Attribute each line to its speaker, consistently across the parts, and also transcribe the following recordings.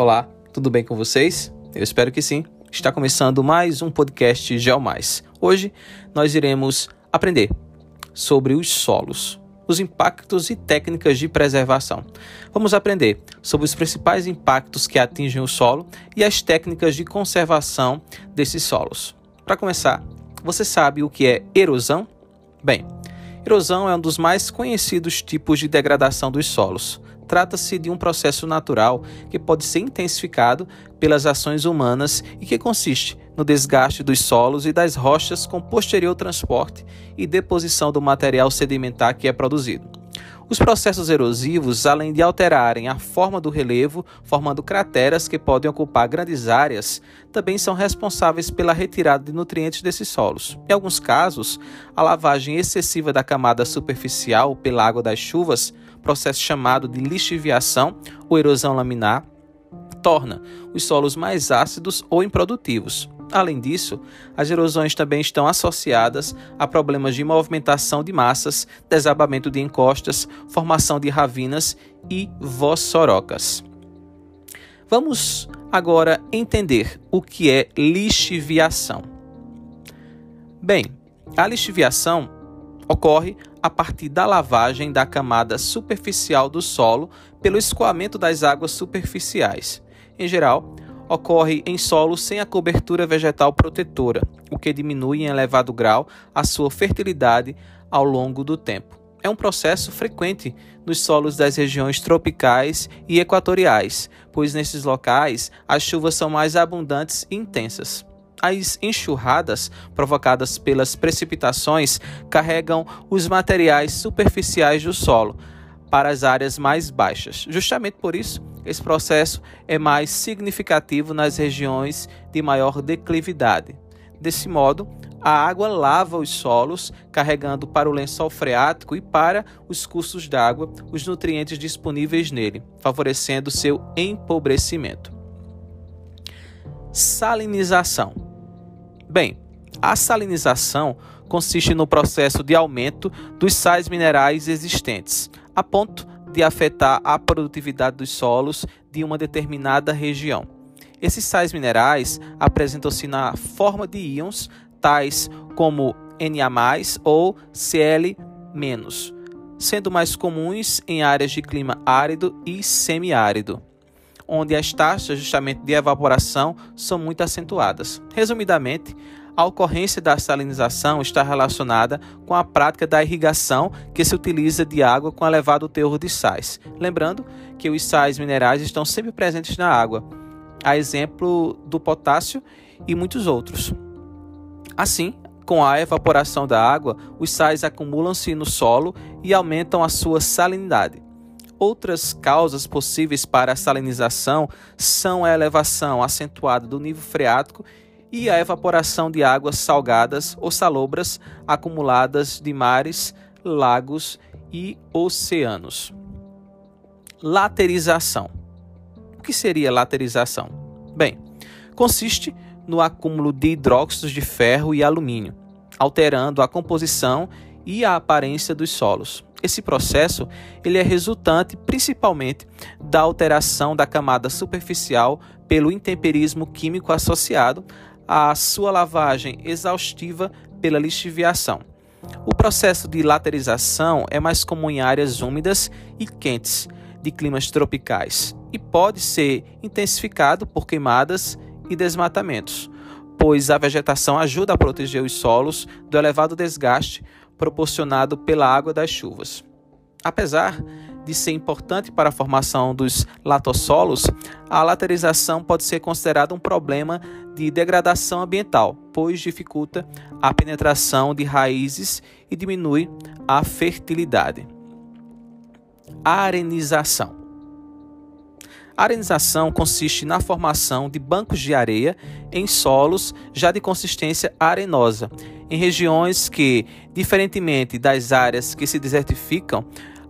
Speaker 1: Olá, tudo bem com vocês? Eu espero que sim. Está começando mais um podcast GeoMais. Hoje nós iremos aprender sobre os solos, os impactos e técnicas de preservação. Vamos aprender sobre os principais impactos que atingem o solo e as técnicas de conservação desses solos. Para começar, você sabe o que é erosão? Bem, erosão é um dos mais conhecidos tipos de degradação dos solos. Trata-se de um processo natural que pode ser intensificado pelas ações humanas e que consiste no desgaste dos solos e das rochas com posterior transporte e deposição do material sedimentar que é produzido. Os processos erosivos, além de alterarem a forma do relevo, formando crateras que podem ocupar grandes áreas, também são responsáveis pela retirada de nutrientes desses solos. Em alguns casos, a lavagem excessiva da camada superficial pela água das chuvas processo chamado de lixiviação ou erosão laminar, torna os solos mais ácidos ou improdutivos. Além disso, as erosões também estão associadas a problemas de movimentação de massas, desabamento de encostas, formação de ravinas e vossorocas. Vamos agora entender o que é lixiviação. Bem, a lixiviação ocorre a partir da lavagem da camada superficial do solo pelo escoamento das águas superficiais. Em geral, ocorre em solos sem a cobertura vegetal protetora, o que diminui em elevado grau a sua fertilidade ao longo do tempo. É um processo frequente nos solos das regiões tropicais e equatoriais, pois nesses locais as chuvas são mais abundantes e intensas. As enxurradas provocadas pelas precipitações carregam os materiais superficiais do solo para as áreas mais baixas. Justamente por isso, esse processo é mais significativo nas regiões de maior declividade. Desse modo, a água lava os solos, carregando para o lençol freático e para os cursos d'água os nutrientes disponíveis nele, favorecendo seu empobrecimento. Salinização Bem, a salinização consiste no processo de aumento dos sais minerais existentes, a ponto de afetar a produtividade dos solos de uma determinada região. Esses sais minerais apresentam-se na forma de íons, tais como Na ou Cl-, sendo mais comuns em áreas de clima árido e semiárido onde as taxas justamente de evaporação são muito acentuadas. Resumidamente, a ocorrência da salinização está relacionada com a prática da irrigação que se utiliza de água com elevado teor de sais. Lembrando que os sais minerais estão sempre presentes na água, a exemplo do potássio e muitos outros. Assim, com a evaporação da água, os sais acumulam-se no solo e aumentam a sua salinidade. Outras causas possíveis para a salinização são a elevação acentuada do nível freático e a evaporação de águas salgadas ou salobras acumuladas de mares, lagos e oceanos. Laterização. O que seria laterização? Bem, consiste no acúmulo de hidróxidos de ferro e alumínio, alterando a composição e a aparência dos solos. Esse processo ele é resultante principalmente da alteração da camada superficial pelo intemperismo químico associado à sua lavagem exaustiva pela lixiviação. O processo de laterização é mais comum em áreas úmidas e quentes de climas tropicais e pode ser intensificado por queimadas e desmatamentos, pois a vegetação ajuda a proteger os solos do elevado desgaste proporcionado pela água das chuvas. Apesar de ser importante para a formação dos latossolos, a laterização pode ser considerada um problema de degradação ambiental, pois dificulta a penetração de raízes e diminui a fertilidade. Arenização. Arenização consiste na formação de bancos de areia em solos já de consistência arenosa, em regiões que, diferentemente das áreas que se desertificam,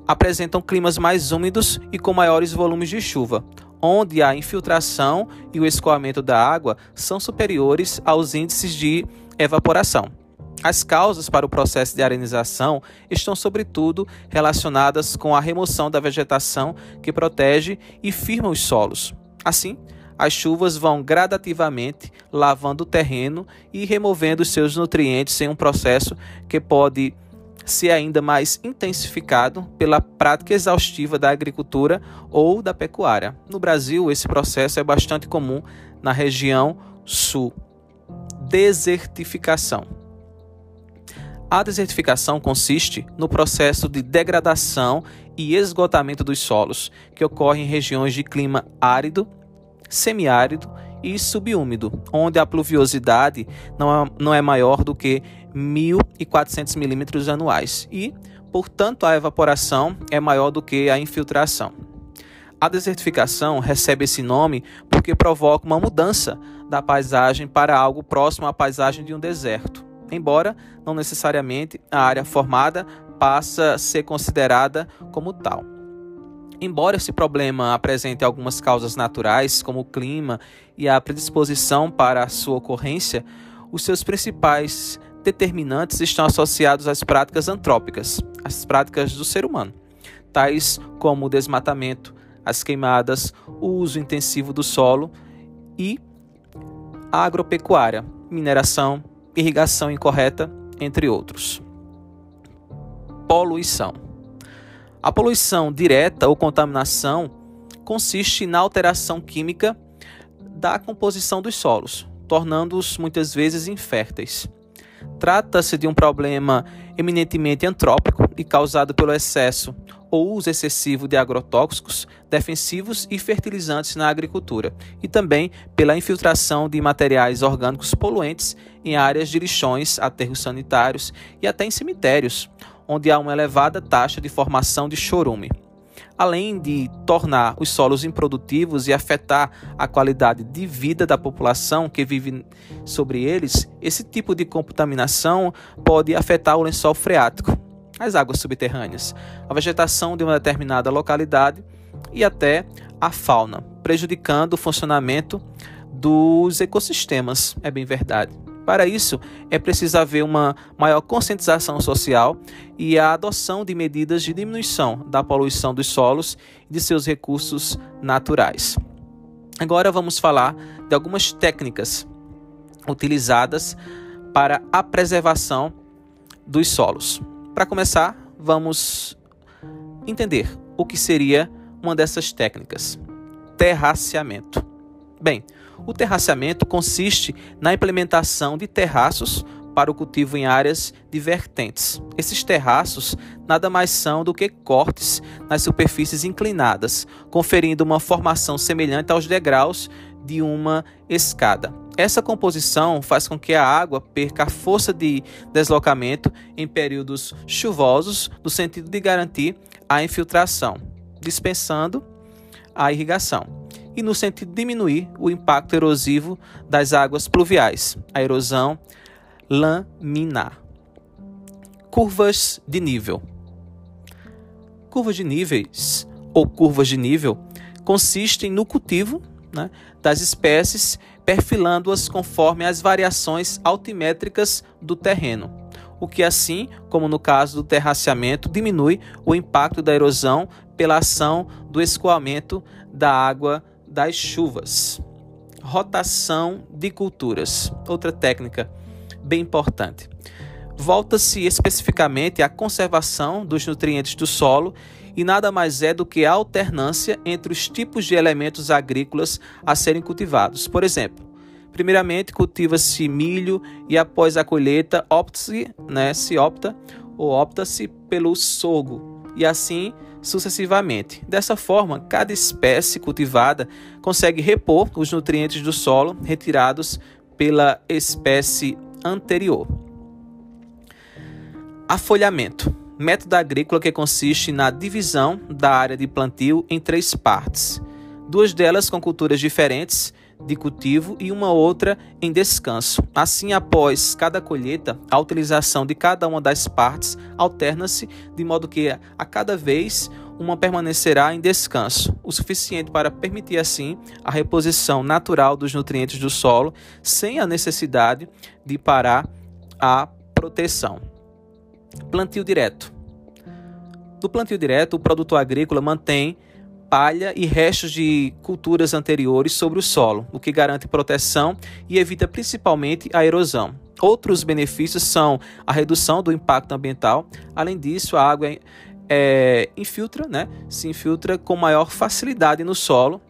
Speaker 1: apresentam climas mais úmidos e com maiores volumes de chuva, onde a infiltração e o escoamento da água são superiores aos índices de evaporação. As causas para o processo de arenização estão, sobretudo, relacionadas com a remoção da vegetação que protege e firma os solos. Assim, as chuvas vão gradativamente lavando o terreno e removendo seus nutrientes em um processo que pode ser ainda mais intensificado pela prática exaustiva da agricultura ou da pecuária. No Brasil, esse processo é bastante comum na região sul. Desertificação. A desertificação consiste no processo de degradação e esgotamento dos solos, que ocorre em regiões de clima árido, semiárido e subúmido, onde a pluviosidade não é, não é maior do que 1.400 milímetros anuais e, portanto, a evaporação é maior do que a infiltração. A desertificação recebe esse nome porque provoca uma mudança da paisagem para algo próximo à paisagem de um deserto, embora não necessariamente a área formada passa a ser considerada como tal. Embora esse problema apresente algumas causas naturais, como o clima e a predisposição para a sua ocorrência, os seus principais determinantes estão associados às práticas antrópicas, as práticas do ser humano, tais como o desmatamento, as queimadas, o uso intensivo do solo e a agropecuária, mineração, irrigação incorreta, entre outros. Poluição. A poluição direta ou contaminação consiste na alteração química da composição dos solos, tornando-os muitas vezes inférteis. Trata-se de um problema eminentemente antrópico e causado pelo excesso ou uso excessivo de agrotóxicos, defensivos e fertilizantes na agricultura, e também pela infiltração de materiais orgânicos poluentes em áreas de lixões, aterros sanitários e até em cemitérios, onde há uma elevada taxa de formação de chorume. Além de tornar os solos improdutivos e afetar a qualidade de vida da população que vive sobre eles, esse tipo de contaminação pode afetar o lençol freático, as águas subterrâneas, a vegetação de uma determinada localidade e até a fauna, prejudicando o funcionamento dos ecossistemas, é bem verdade. Para isso, é preciso haver uma maior conscientização social e a adoção de medidas de diminuição da poluição dos solos e de seus recursos naturais. Agora vamos falar de algumas técnicas utilizadas para a preservação dos solos. Para começar, vamos entender o que seria uma dessas técnicas: terraceamento. Bem, o terraceamento consiste na implementação de terraços para o cultivo em áreas de vertentes. Esses terraços nada mais são do que cortes nas superfícies inclinadas, conferindo uma formação semelhante aos degraus de uma escada. Essa composição faz com que a água perca a força de deslocamento em períodos chuvosos, no sentido de garantir a infiltração, dispensando a irrigação e no sentido de diminuir o impacto erosivo das águas pluviais, a erosão laminar. Curvas de nível. Curvas de níveis ou curvas de nível consistem no cultivo né, das espécies, perfilando-as conforme as variações altimétricas do terreno, o que assim, como no caso do terraceamento, diminui o impacto da erosão pela ação do escoamento da água das chuvas. Rotação de culturas, outra técnica bem importante. Volta-se especificamente à conservação dos nutrientes do solo e nada mais é do que a alternância entre os tipos de elementos agrícolas a serem cultivados. Por exemplo, primeiramente cultiva-se milho e após a colheita opta-se, né, se opta ou opta-se pelo sorgo e assim sucessivamente. Dessa forma, cada espécie cultivada consegue repor os nutrientes do solo retirados pela espécie anterior. Afolhamento método agrícola que consiste na divisão da área de plantio em três partes, duas delas com culturas diferentes de cultivo e uma outra em descanso. Assim, após cada colheita, a utilização de cada uma das partes alterna-se, de modo que a cada vez uma permanecerá em descanso, o suficiente para permitir assim a reposição natural dos nutrientes do solo, sem a necessidade de parar a proteção. Plantio direto. Do plantio direto, o produtor agrícola mantém palha e restos de culturas anteriores sobre o solo, o que garante proteção e evita principalmente a erosão. Outros benefícios são a redução do impacto ambiental. Além disso, a água é, infiltra, né, se infiltra com maior facilidade no solo,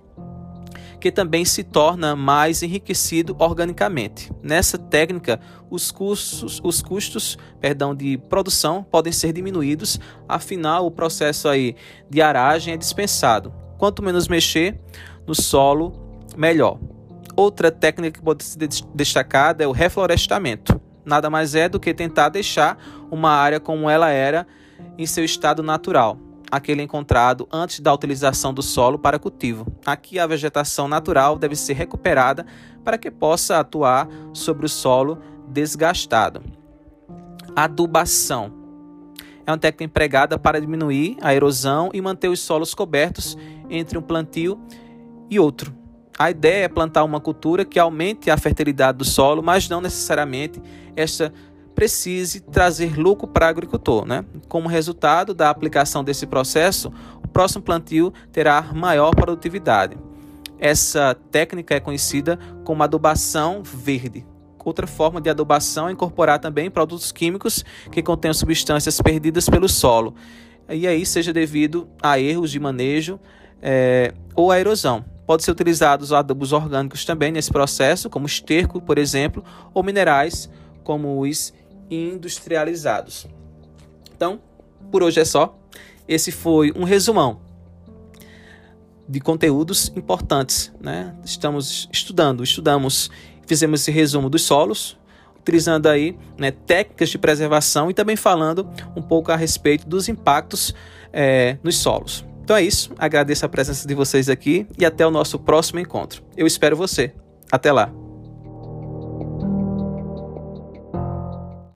Speaker 1: que também se torna mais enriquecido organicamente. Nessa técnica, os custos, os custos perdão, de produção podem ser diminuídos, afinal o processo aí de aragem é dispensado. Quanto menos mexer no solo, melhor. Outra técnica que pode ser destacada é o reflorestamento. Nada mais é do que tentar deixar uma área como ela era em seu estado natural, aquele encontrado antes da utilização do solo para cultivo. Aqui a vegetação natural deve ser recuperada para que possa atuar sobre o solo desgastado. Adubação é uma técnica empregada para diminuir a erosão e manter os solos cobertos entre um plantio e outro. A ideia é plantar uma cultura que aumente a fertilidade do solo, mas não necessariamente esta precise trazer lucro para o agricultor. Né? Como resultado da aplicação desse processo, o próximo plantio terá maior produtividade. Essa técnica é conhecida como adubação verde. Outra forma de adubação é incorporar também produtos químicos que contenham substâncias perdidas pelo solo, e aí seja devido a erros de manejo é, ou a erosão. Pode ser utilizados adubos orgânicos também nesse processo, como esterco, por exemplo, ou minerais como os industrializados. Então, por hoje é só. Esse foi um resumão de conteúdos importantes, né? Estamos estudando, estudamos, fizemos esse resumo dos solos, utilizando aí né, técnicas de preservação e também falando um pouco a respeito dos impactos é, nos solos. Então é isso, agradeço a presença de vocês aqui e até o nosso próximo encontro. Eu espero você. Até lá!